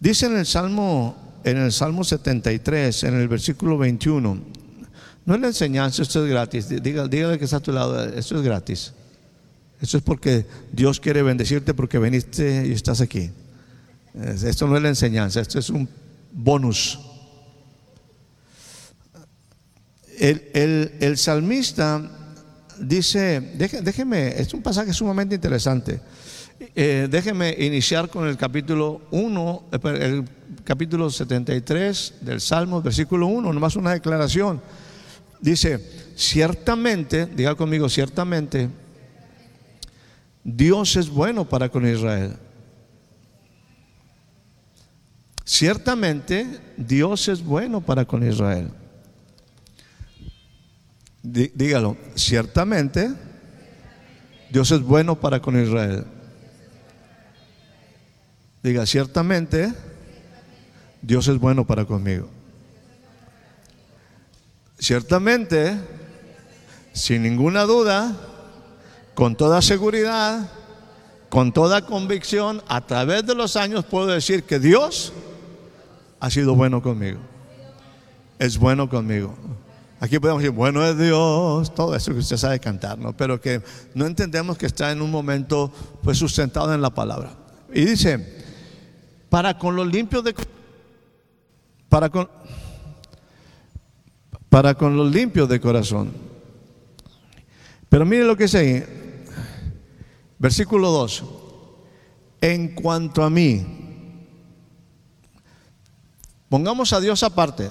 Dice en el Salmo, en el Salmo 73, en el versículo 21, no es la enseñanza, esto es gratis. Dígale, que está a tu lado, esto es gratis. Esto es porque Dios quiere bendecirte porque veniste y estás aquí. Esto no es la enseñanza, esto es un bonus. El, el, salmista dice, déjeme, es un pasaje sumamente interesante. Eh, déjeme iniciar con el capítulo 1, eh, el capítulo 73 del Salmo, versículo 1, nomás una declaración. Dice, ciertamente, diga conmigo, ciertamente, Dios es bueno para con Israel. Ciertamente Dios es bueno para con Israel. Dígalo, ciertamente Dios es bueno para con Israel. Diga, ciertamente Dios es bueno para conmigo. Ciertamente, sin ninguna duda, con toda seguridad, con toda convicción, a través de los años puedo decir que Dios ha sido bueno conmigo. Es bueno conmigo. Aquí podemos decir, bueno es Dios, todo eso que usted sabe cantar, ¿no? Pero que no entendemos que está en un momento pues sustentado en la palabra. Y dice, para con los limpios de para con para con los limpios de corazón. Pero mire lo que dice versículo 2. En cuanto a mí, pongamos a Dios aparte.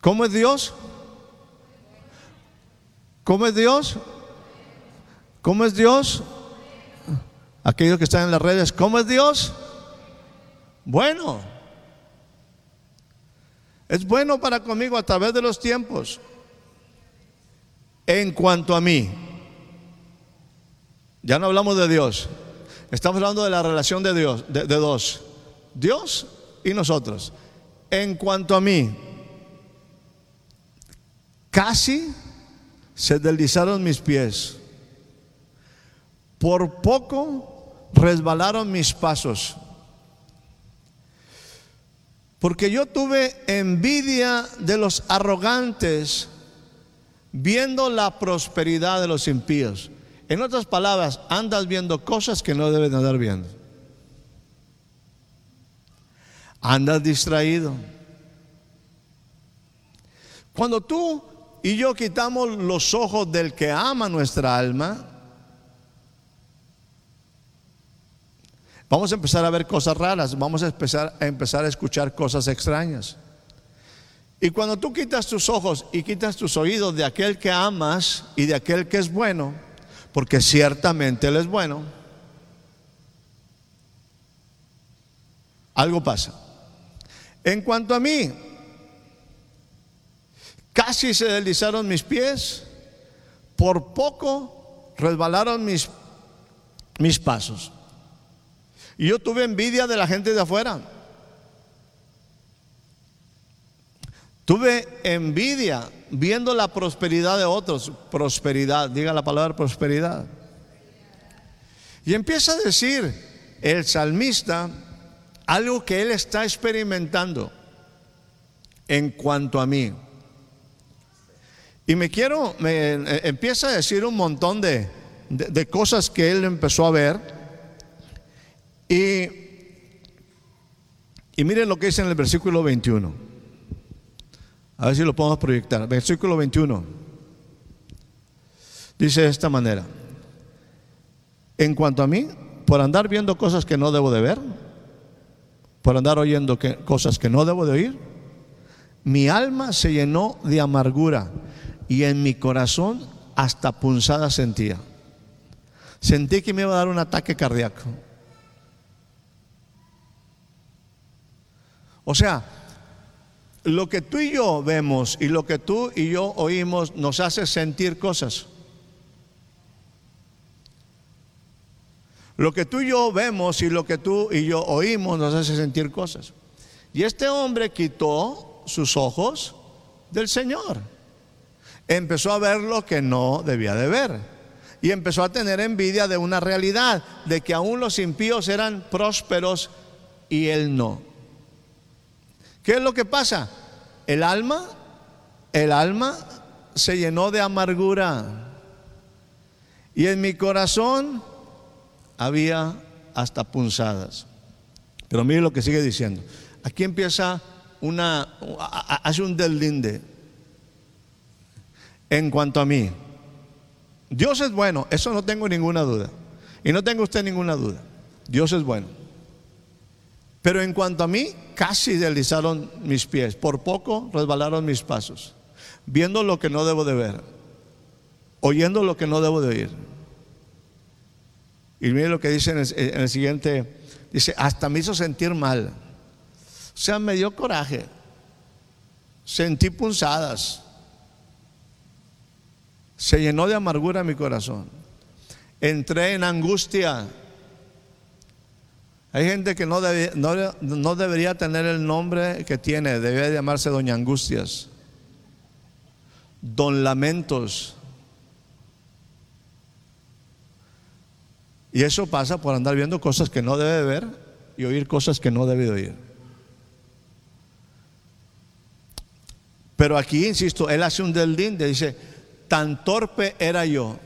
¿Cómo es Dios? ¿Cómo es Dios? ¿Cómo es Dios? Aquellos que están en las redes, ¿cómo es Dios? Bueno. Es bueno para conmigo a través de los tiempos. En cuanto a mí, ya no hablamos de Dios. Estamos hablando de la relación de Dios, de, dos. Dios y nosotros. En cuanto a mí, casi se deslizaron mis pies. Por poco resbalaron mis pasos. Porque yo tuve envidia de los arrogantes viendo la prosperidad de los impíos. En otras palabras, andas viendo cosas que no debes andar viendo. Andas distraído. Cuando tú y yo quitamos los ojos del que ama nuestra alma, Vamos a empezar a ver cosas raras, vamos a empezar a, empezar a escuchar cosas extrañas. Y cuando tú quitas tus ojos y quitas tus oídos de aquel que amas y de aquel que es bueno, porque ciertamente Él es bueno, algo pasa. En cuanto a mí, casi se deslizaron mis pies, por poco resbalaron mis, mis pasos. Y yo tuve envidia de la gente de afuera. Tuve envidia viendo la prosperidad de otros. Prosperidad, diga la palabra prosperidad. Y empieza a decir el salmista algo que él está experimentando en cuanto a mí. Y me quiero, me eh, empieza a decir un montón de, de cosas que él empezó a ver y, y miren lo que dice en el versículo 21. A ver si lo podemos proyectar. Versículo 21. Dice de esta manera. En cuanto a mí, por andar viendo cosas que no debo de ver, por andar oyendo cosas que no debo de oír, mi alma se llenó de amargura y en mi corazón hasta punzada sentía. Sentí que me iba a dar un ataque cardíaco. O sea, lo que tú y yo vemos y lo que tú y yo oímos nos hace sentir cosas. Lo que tú y yo vemos y lo que tú y yo oímos nos hace sentir cosas. Y este hombre quitó sus ojos del Señor. Empezó a ver lo que no debía de ver. Y empezó a tener envidia de una realidad, de que aún los impíos eran prósperos y él no. ¿Qué es lo que pasa? El alma, el alma se llenó de amargura. Y en mi corazón había hasta punzadas. Pero mire lo que sigue diciendo. Aquí empieza una, hace un deslinde. En cuanto a mí, Dios es bueno, eso no tengo ninguna duda. Y no tengo usted ninguna duda. Dios es bueno. Pero en cuanto a mí, casi deslizaron mis pies. Por poco resbalaron mis pasos. Viendo lo que no debo de ver. Oyendo lo que no debo de oír y mire lo que dice en el, siguiente, dice, hasta me hizo sentir mal. O sea, me dio coraje. Sentí punzadas. Se llenó de amargura mi corazón. Entré en angustia. Hay gente que no, no, debería tener el nombre que tiene, debería llamarse Doña Angustias, Don Lamentos, Y eso pasa por andar viendo cosas que no debe ver y oír cosas que no debe oír. Pero aquí, insisto, él hace un deslinde, dice, tan torpe era yo.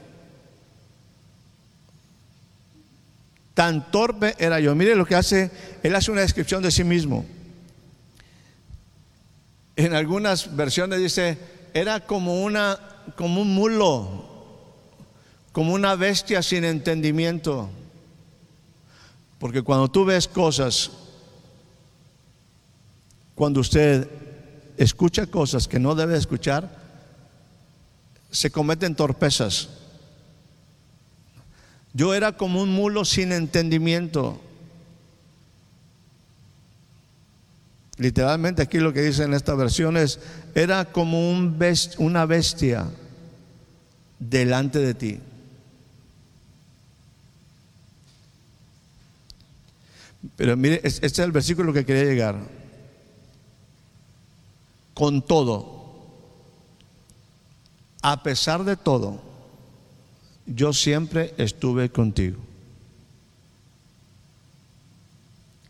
Tan torpe era yo. Mire lo que hace, él hace una descripción de sí mismo. En algunas versiones dice, era como una como un mulo como una bestia sin entendimiento. Porque cuando tú ves cosas, cuando usted escucha cosas que no debe escuchar, se cometen torpezas. Yo era como un mulo sin entendimiento. Literalmente aquí lo que dice en esta versión es, era como un una bestia delante de ti. Pero mire, este es el versículo que quería llegar. Con todo, a pesar de todo, yo siempre estuve contigo.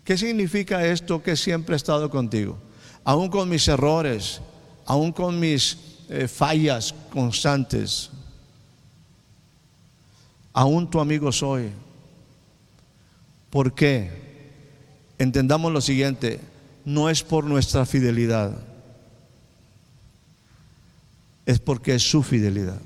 ¿Qué significa esto que siempre he estado contigo? Aún con mis errores, aún con mis eh, fallas constantes, aún tu amigo soy. ¿Por qué? entendamos lo siguiente, no es por nuestra fidelidad, es porque es su fidelidad.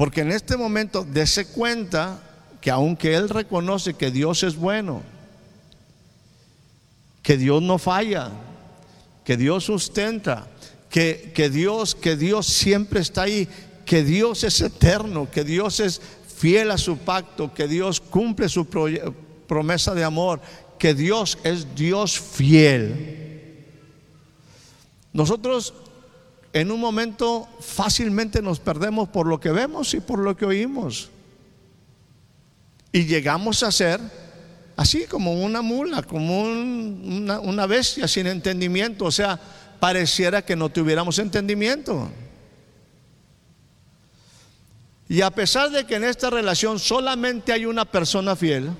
Porque en este momento dése cuenta que aunque Él reconoce que Dios es bueno, que Dios no falla, que Dios sustenta, que, que, Dios, que Dios siempre está ahí, que Dios es eterno, que Dios es fiel a su pacto, que Dios cumple su promesa de amor, que Dios es Dios fiel. Nosotros en un momento fácilmente nos perdemos por lo que vemos y por lo que oímos. Y llegamos a ser así como una mula, como una, bestia sin entendimiento. O sea, pareciera que no tuviéramos entendimiento. Y a pesar de que en esta relación solamente hay una persona fiel,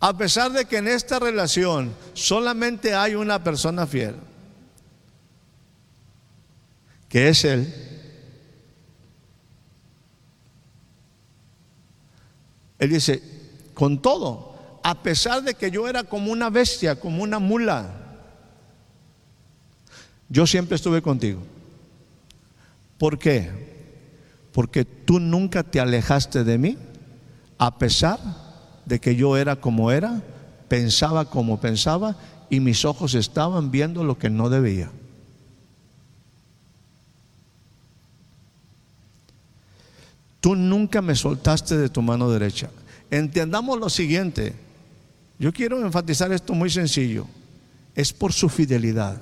a pesar de que en esta relación solamente hay una persona fiel, que es Él, Él dice, con todo, a pesar de que yo era como una bestia, como una mula, yo siempre estuve contigo. ¿Por qué? porque tú nunca te alejaste de mí, a pesar de que yo era como era, pensaba como pensaba y mis ojos estaban viendo lo que no debía. Tú nunca me soltaste de tu mano derecha. Entendamos lo siguiente. Yo quiero enfatizar esto muy sencillo. Es por su fidelidad.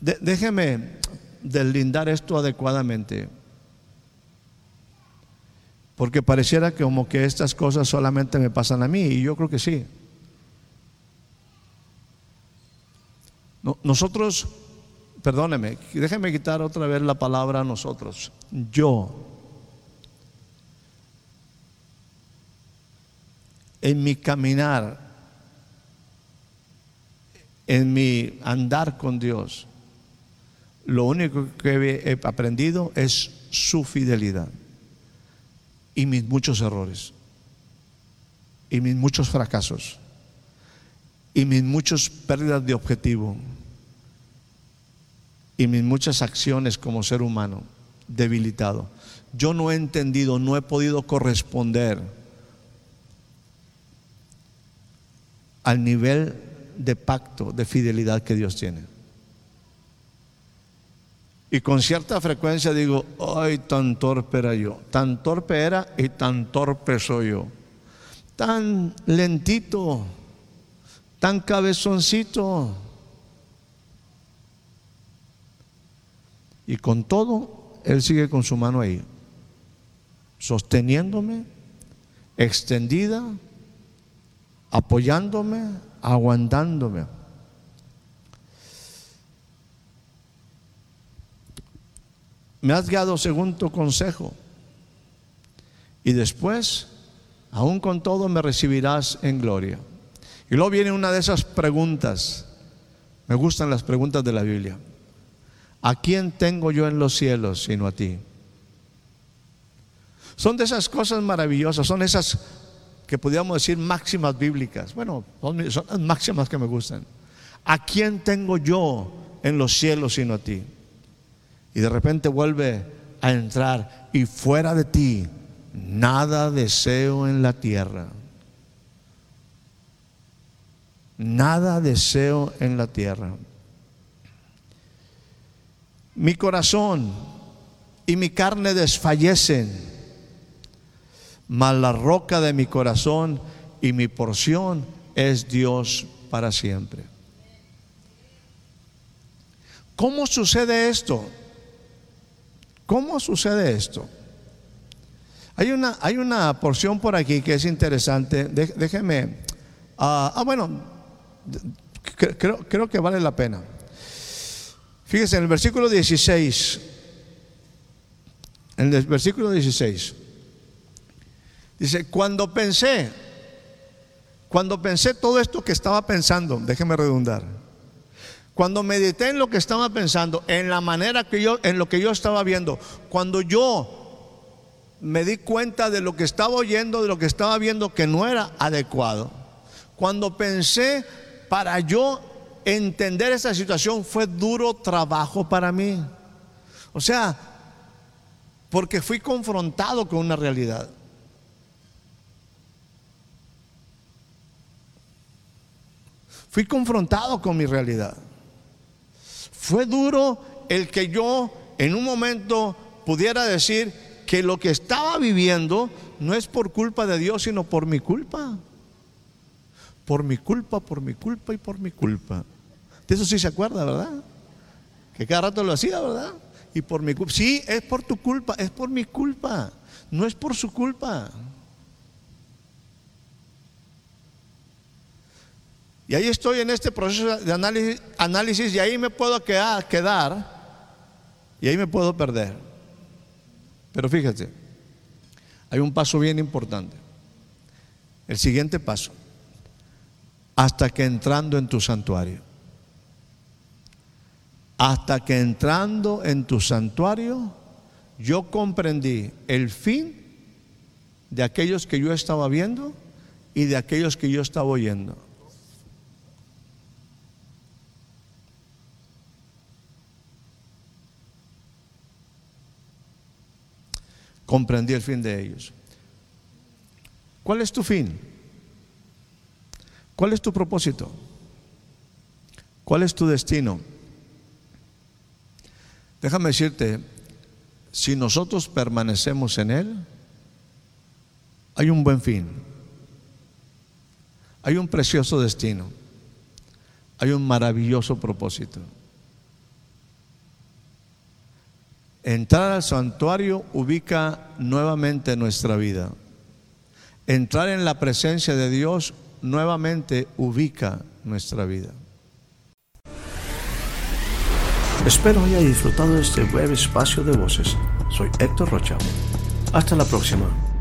déjeme deslindar esto adecuadamente. Porque pareciera que como que estas cosas solamente me pasan a mí y yo creo que sí. nosotros, perdóneme, déjeme quitar otra vez la palabra nosotros. Yo. En mi caminar, en mi andar con Dios, lo único que he aprendido es su fidelidad y mis muchos errores y mis muchos fracasos y mis muchas pérdidas de objetivo y mis muchas acciones como ser humano debilitado. Yo no he entendido, no he podido corresponder al nivel de pacto, de fidelidad que Dios tiene. Y con cierta frecuencia digo, ay, tan torpe era yo, tan torpe era y tan torpe soy yo, tan lentito, tan cabezoncito. Y con todo, Él sigue con su mano ahí, sosteniéndome, extendida, apoyándome, aguantándome. me has guiado según tu consejo. Y después, aún con todo, me recibirás en gloria. Y luego viene una de esas preguntas. Me gustan las preguntas de la Biblia. ¿A quién tengo yo en los cielos sino a ti? Son de esas cosas maravillosas, son esas que podríamos decir máximas bíblicas. Bueno, son las máximas que me gustan. ¿A quién tengo yo en los cielos sino a ti? y de repente vuelve a entrar y fuera de ti nada deseo en la tierra. Nada deseo en la tierra. Mi corazón y mi carne desfallecen, mas la roca de mi corazón y mi porción es Dios para siempre. ¿Cómo sucede esto? ¿Cómo sucede esto? Hay una, hay una porción por aquí que es interesante. déjeme. ah, ah bueno, creo, creo que vale la pena. Fíjese, en el versículo 16, en el versículo 16, dice, cuando pensé, cuando pensé todo esto que estaba pensando, déjeme redundar, cuando medité en lo que estaba pensando, en la manera que yo, en lo que yo estaba viendo, cuando yo me di cuenta de lo que estaba oyendo, de lo que estaba viendo que no era adecuado, cuando pensé para yo entender esa situación fue duro trabajo para mí. O sea, porque fui confrontado con una realidad. Fui confrontado con mi realidad. Fue duro el que yo en un momento pudiera decir que lo que estaba viviendo no es por culpa de Dios, sino por mi culpa. Por mi culpa, por mi culpa y por mi culpa. De eso sí se acuerda, ¿verdad? Que cada rato lo hacía, ¿verdad? Y por mi culpa. Sí, es por tu culpa, es por mi culpa. No es por su culpa. Y ahí estoy en este proceso de análisis, análisis y ahí me puedo quedar, quedar y ahí me puedo perder. Pero fíjate, hay un paso bien importante. El siguiente paso, hasta que entrando en tu santuario, hasta que entrando en tu santuario, yo comprendí el fin de aquellos que yo estaba viendo y de aquellos que yo estaba oyendo. comprendí el fin de ellos. ¿Cuál es tu fin? ¿Cuál es tu propósito? ¿Cuál es tu destino? Déjame decirte, si nosotros permanecemos en Él, hay un buen fin, hay un precioso destino, hay un maravilloso propósito. Entrar al santuario ubica nuevamente nuestra vida. Entrar en la presencia de Dios nuevamente ubica nuestra vida. Espero haya disfrutado de este breve espacio de voces. Soy Héctor Rocha. Hasta la próxima.